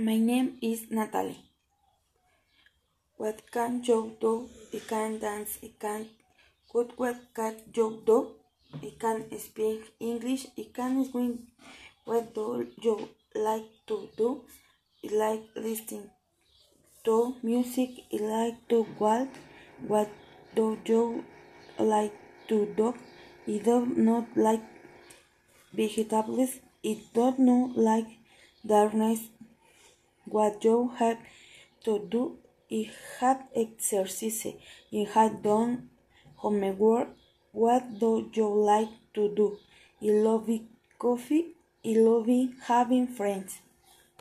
My name is Natalie. What can you do? I can dance. I can cook. What can you do? I can speak English. I can swim. What do you like to do? I like listening to music. I like to walk. What do you like to do? I do not like vegetables. I do not like darkness. What you have to do? I have exercise. I have done homework. What do you like to do? I love coffee. I love having friends.